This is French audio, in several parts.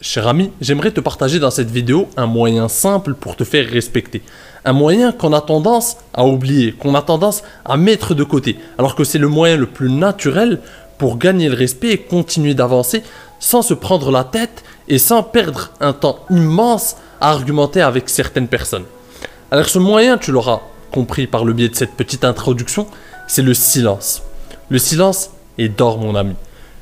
Cher ami, j'aimerais te partager dans cette vidéo un moyen simple pour te faire respecter. Un moyen qu'on a tendance à oublier, qu'on a tendance à mettre de côté, alors que c'est le moyen le plus naturel pour gagner le respect et continuer d'avancer sans se prendre la tête et sans perdre un temps immense à argumenter avec certaines personnes. Alors ce moyen, tu l'auras compris par le biais de cette petite introduction, c'est le silence. Le silence est d'or mon ami.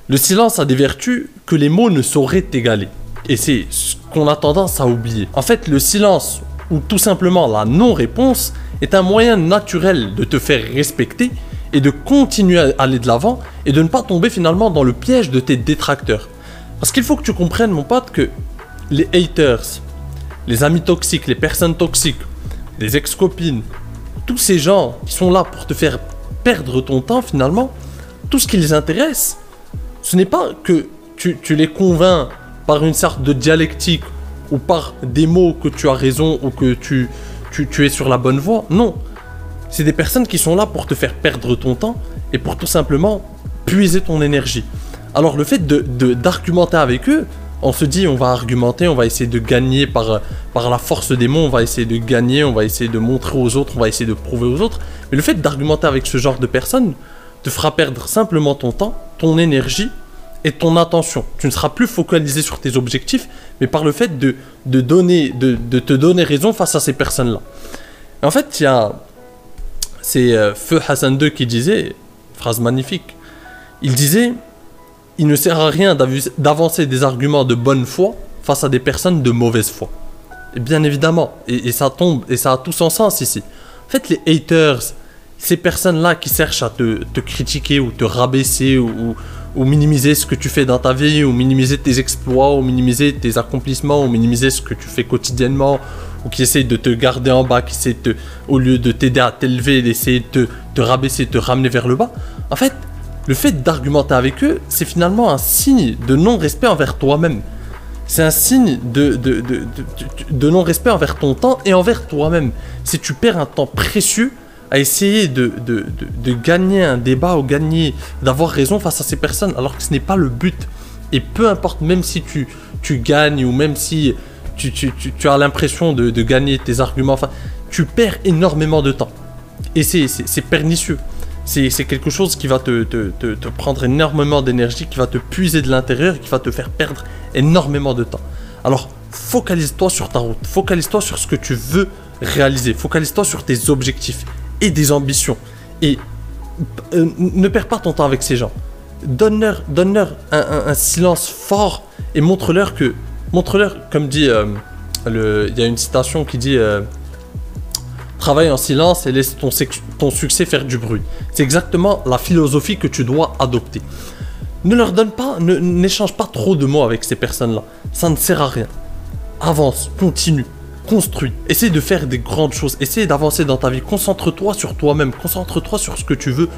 Le silence a des vertus que les mots ne sauraient égaler. Et c'est ce qu'on a tendance à oublier. En fait, le silence ou tout simplement la non-réponse est un moyen naturel de te faire respecter et de continuer à aller de l'avant et de ne pas tomber finalement dans le piège de tes détracteurs. Parce qu'il faut que tu comprennes, mon pote, que les haters, les amis toxiques, les personnes toxiques, les ex-copines, tous ces gens qui sont là pour te faire perdre ton temps finalement, tout ce qui les intéresse, ce n'est pas que tu, les convaincs par une sorte de dialectique ou par des mots que tu as raison ou que tu, es sur la bonne voie. Non. C'est des personnes qui sont là pour te faire perdre ton temps et pour tout simplement puiser ton énergie. Alors le fait d'argumenter de, avec eux, on se dit on va argumenter, on va essayer de gagner par, par la force des mots, on va essayer de gagner, on va essayer de montrer aux autres, on va essayer de prouver aux autres. Mais le fait d'argumenter avec ce genre de personnes te fera perdre simplement ton temps, ton énergie et ton attention. Tu ne seras plus focalisé sur tes objectifs, mais par le fait de, de, donner, de, de te donner raison face à ces personnes-là. En fait, il y a. C'est euh, Feu Hassan II qui disait, phrase magnifique, il disait Il ne sert à rien d'avancer des arguments de bonne foi face à des personnes de mauvaise foi. Et bien évidemment, et, ça tombe, et ça a tout son sens ici. En fait, les haters, ces personnes-là qui cherchent à te, critiquer ou te rabaisser ou minimiser ce que tu fais dans ta vie, ou minimiser tes exploits, ou minimiser tes accomplissements, ou minimiser ce que tu fais quotidiennement, ou qui essaie de te garder en bas, qui essaie de, au lieu de t'aider à t'élever, d'essayer de te, rabaisser, de te ramener vers le bas. En fait, le fait d'argumenter avec eux, c'est finalement un signe de non-respect envers toi-même. C'est un signe de, de, de, de non-respect envers ton temps et envers toi-même. Si tu perds un temps précieux à essayer de, de, de, gagner un débat ou gagner, d'avoir raison face à ces personnes, alors que ce n'est pas le but. Et peu importe, même si tu, tu gagnes ou même si tu, as l'impression de, gagner tes arguments, enfin, tu perds énormément de temps. Et c'est pernicieux. C'est quelque chose qui va te, prendre énormément d'énergie, qui va te puiser de l'intérieur, qui va te faire perdre énormément de temps. Alors, focalise-toi sur ta route, focalise-toi sur ce que tu veux réaliser, focalise-toi sur tes objectifs et des ambitions. Et euh, ne perds pas ton temps avec ces gens. Donne-leur donne -leur un, silence fort et montre-leur que. Montre-leur, comme dit. Euh, il y a une citation qui dit euh, Travaille en silence et laisse ton, succès faire du bruit. C'est exactement la philosophie que tu dois adopter. Ne leur donne pas, n'échange pas trop de mots avec ces personnes-là. Ça ne sert à rien. Avance, continue construis. Essaye de faire des grandes choses. Essaye d'avancer dans ta vie. Concentre-toi sur toi-même. Concentre-toi sur ce que tu veux,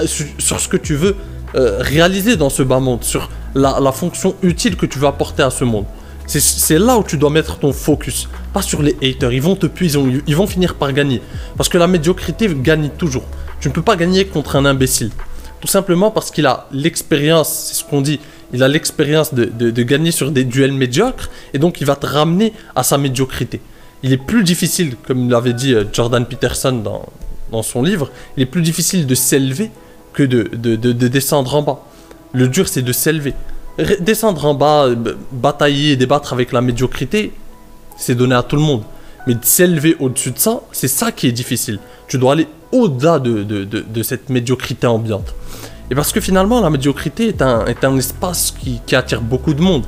euh, sur ce que tu veux réaliser dans ce bas monde, sur la, fonction utile que tu veux apporter à ce monde. C'est là où tu dois mettre ton focus, pas sur les haters. Ils vont te puiser, ils vont finir par gagner. Parce que la médiocrité gagne toujours. Tu ne peux pas gagner contre un imbécile. Tout simplement parce qu'il a l'expérience, c'est ce qu'on dit, il a l'expérience de, gagner sur des duels médiocres, et donc il va te ramener à sa médiocrité. Il est plus difficile, comme l'avait dit euh, Jordan Peterson dans, son livre, il est plus difficile de s'élever que de, descendre en bas. Le dur, c'est de s'élever. Descendre en bas, euh, batailler et débattre avec la médiocrité, c'est donné à tout le monde. Mais de s'élever au-dessus de ça, c'est ça qui est difficile. Tu dois aller au-delà de, de, cette médiocrité ambiante. Et parce que finalement, la médiocrité est un, est un espace qui attire beaucoup de monde.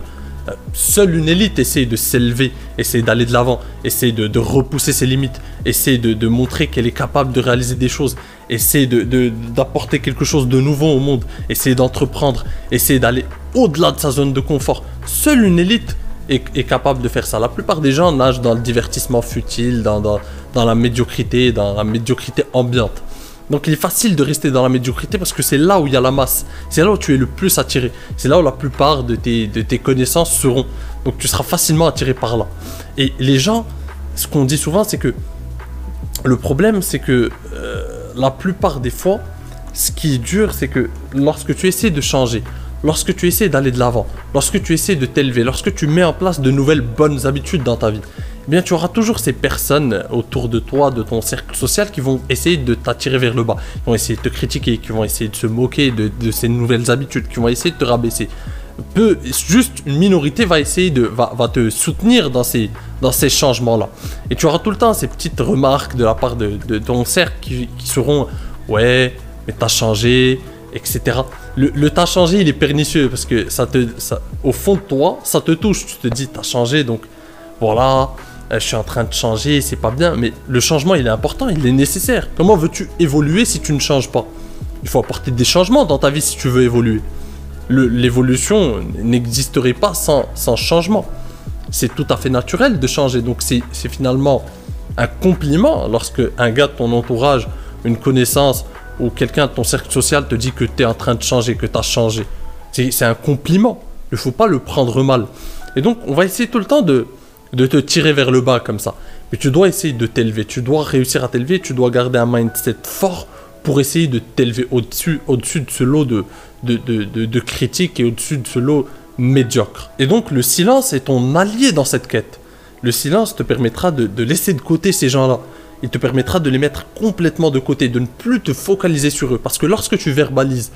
Euh, seule une élite essaie de s'élever, essaie d'aller de l'avant, essaie de, repousser ses limites, essaie de, montrer qu'elle est capable de réaliser des choses, essaie d'apporter quelque chose de nouveau au monde, essaie d'entreprendre, essaie d'aller au-delà de sa zone de confort. Seule une élite est, capable de faire ça. La plupart des gens nagent dans le divertissement futile, dans la médiocrité, dans la médiocrité ambiante. Donc il est facile de rester dans la médiocrité parce que c'est là où il y a la masse. C'est là où tu es le plus attiré. C'est là où la plupart de tes, connaissances seront. Donc tu seras facilement attiré par là. Et les gens, ce qu'on dit souvent, c'est que le problème, c'est que euh, la plupart des fois, ce qui est dur, c'est que lorsque tu essaies de changer, lorsque tu essaies d'aller de l'avant, lorsque tu essaies de t'élever, lorsque tu mets en place de nouvelles bonnes habitudes dans ta vie, eh bien tu auras toujours ces personnes autour de toi, de ton cercle social, qui vont essayer de t'attirer vers le bas, qui vont essayer de te critiquer, qui vont essayer de se moquer de, ces nouvelles habitudes, qui vont essayer de te rabaisser. Peu, juste une minorité va essayer de va, te soutenir dans ces dans ces changements là et tu auras tout le temps ces petites remarques de la part de, ton cercle qui, seront ouais mais t'as changé etc le, t'as changé il est pernicieux parce que ça te au fond de toi ça te touche. Tu te dis t'as changé donc voilà je suis en train de changer, c'est pas bien, mais le changement il est important, il est nécessaire. Comment veux-tu évoluer si tu ne changes pas? Il faut apporter des changements dans ta vie si tu veux évoluer. L'évolution n'existerait pas sans, sans changement. C'est tout à fait naturel de changer, donc c'est finalement un compliment lorsque un gars de ton entourage, une connaissance ou quelqu'un de ton cercle social te dit que tu es en train de changer, que tu as changé. C'est un compliment. Il ne faut pas le prendre mal. Et donc, on va essayer tout le temps de, de te tirer vers le bas comme ça. Mais tu dois essayer de t'élever, tu dois réussir à t'élever, tu dois garder un mindset fort pour essayer de t'élever au-dessus au -dessus de ce lot de, de, de, critiques et au-dessus de ce lot médiocre. Et donc le silence est ton allié dans cette quête. Le silence te permettra de, de laisser de côté ces gens-là. Il te permettra de les mettre complètement de côté, de ne plus te focaliser sur eux. Parce que lorsque tu verbalises,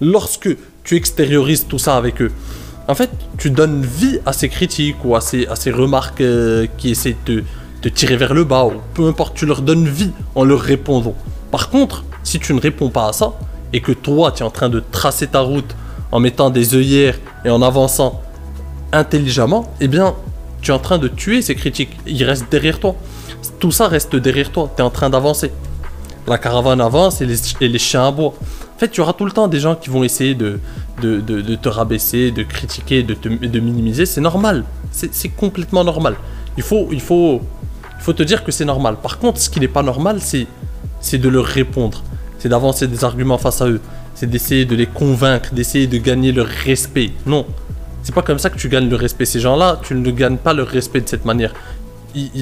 lorsque tu extériorises tout ça avec eux, en fait, tu donnes vie à ces critiques ou à ces, à ces remarques euh, qui essaient de te tirer vers le bas, ou peu importe, tu leur donnes vie en leur répondant. Par contre, si tu ne réponds pas à ça, et que toi, tu es en train de tracer ta route en mettant des œillères et en avançant intelligemment, eh bien, tu es en train de tuer ces critiques. Ils restent derrière toi. Tout ça reste derrière toi. Tu es en train d'avancer. La caravane avance et les, et les chiens aboient. En fait, tu auras tout le temps des gens qui vont essayer de, te rabaisser, de critiquer, de, minimiser. C'est normal. C'est complètement normal. Il faut, te dire que c'est normal. Par contre, ce qui n'est pas normal, c'est de leur répondre. C'est d'avancer des arguments face à eux. C'est d'essayer de les convaincre, d'essayer de gagner leur respect. Non. C'est pas comme ça que tu gagnes le respect. Ces gens-là, tu ne gagnes pas leur respect de cette manière.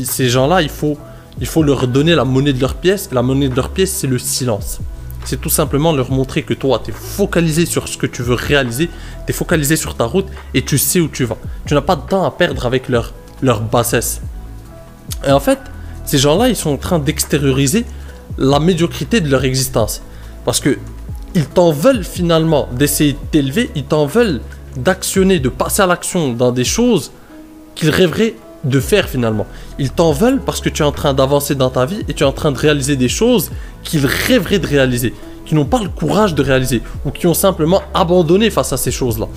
ces gens-là, il faut leur donner la monnaie de leur pièce. La monnaie de leur pièce, c'est le silence c'est tout simplement leur montrer que toi, tu es focalisé sur ce que tu veux réaliser, tu es focalisé sur ta route et tu sais où tu vas. Tu n'as pas de temps à perdre avec leur, leur bassesse. Et en fait, ces gens-là, ils sont en train d'extérioriser la médiocrité de leur existence. Parce que ils t'en veulent finalement d'essayer de t'élever, ils t'en veulent d'actionner, de passer à l'action dans des choses qu'ils rêveraient de faire finalement. Ils t'en veulent parce que tu es en train d'avancer dans ta vie et tu es en train de réaliser des choses qu'ils rêveraient de réaliser, qui n'ont pas le courage de réaliser ou qui ont simplement abandonné face à ces choses-là.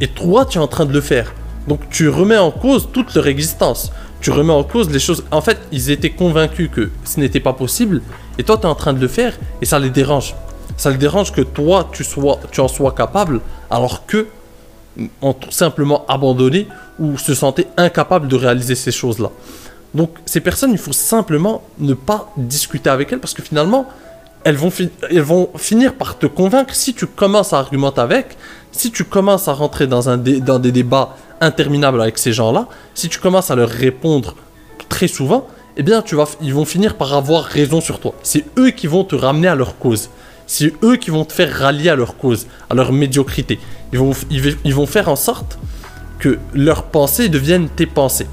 Et toi, tu es en train de le faire. Donc tu remets en cause toute leur existence. Tu remets en cause les choses. En fait, ils étaient convaincus que ce n'était pas possible et toi, tu es en train de le faire et ça les dérange. Ça les dérange que toi, tu, sois, tu en sois capable alors que ont tout simplement abandonné ou se sentaient incapables de réaliser ces choses-là. Donc ces personnes, il faut simplement ne pas discuter avec elles parce que finalement, elles vont, elles vont finir par te convaincre si tu commences à argumenter avec, si tu commences à rentrer dans, un dans des débats interminables avec ces gens-là, si tu commences à leur répondre très souvent, eh bien tu vas, ils vont finir par avoir raison sur toi. C'est eux qui vont te ramener à leur cause. C'est eux qui vont te faire rallier à leur cause, à leur médiocrité. Ils vont, ils, vont faire en sorte que leurs pensées deviennent tes pensées.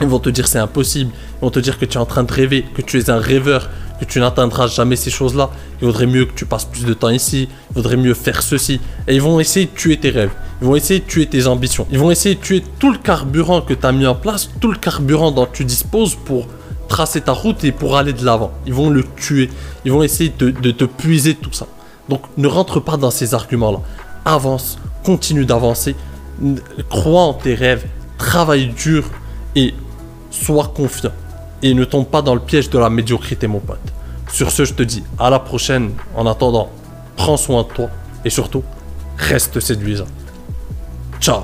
Ils vont te dire c'est impossible, ils vont te dire que tu es en train de rêver, que tu es un rêveur, que tu n'atteindras jamais ces choses-là. Il vaudrait mieux que tu passes plus de temps ici, il vaudrait mieux faire ceci. Et ils vont essayer de tuer tes rêves, ils vont essayer de tuer tes ambitions, ils vont essayer de tuer tout le carburant que tu as mis en place, tout le carburant dont tu disposes pour tracer ta route et pour aller de l'avant. Ils vont le tuer. Ils vont essayer de, te puiser tout ça. Donc ne rentre pas dans ces arguments-là. Avance, continue d'avancer, crois en tes rêves, travaille dur et sois confiant. Et ne tombe pas dans le piège de la médiocrité, mon pote. Sur ce, je te dis à la prochaine. En attendant, prends soin de toi et surtout, reste séduisant. Ciao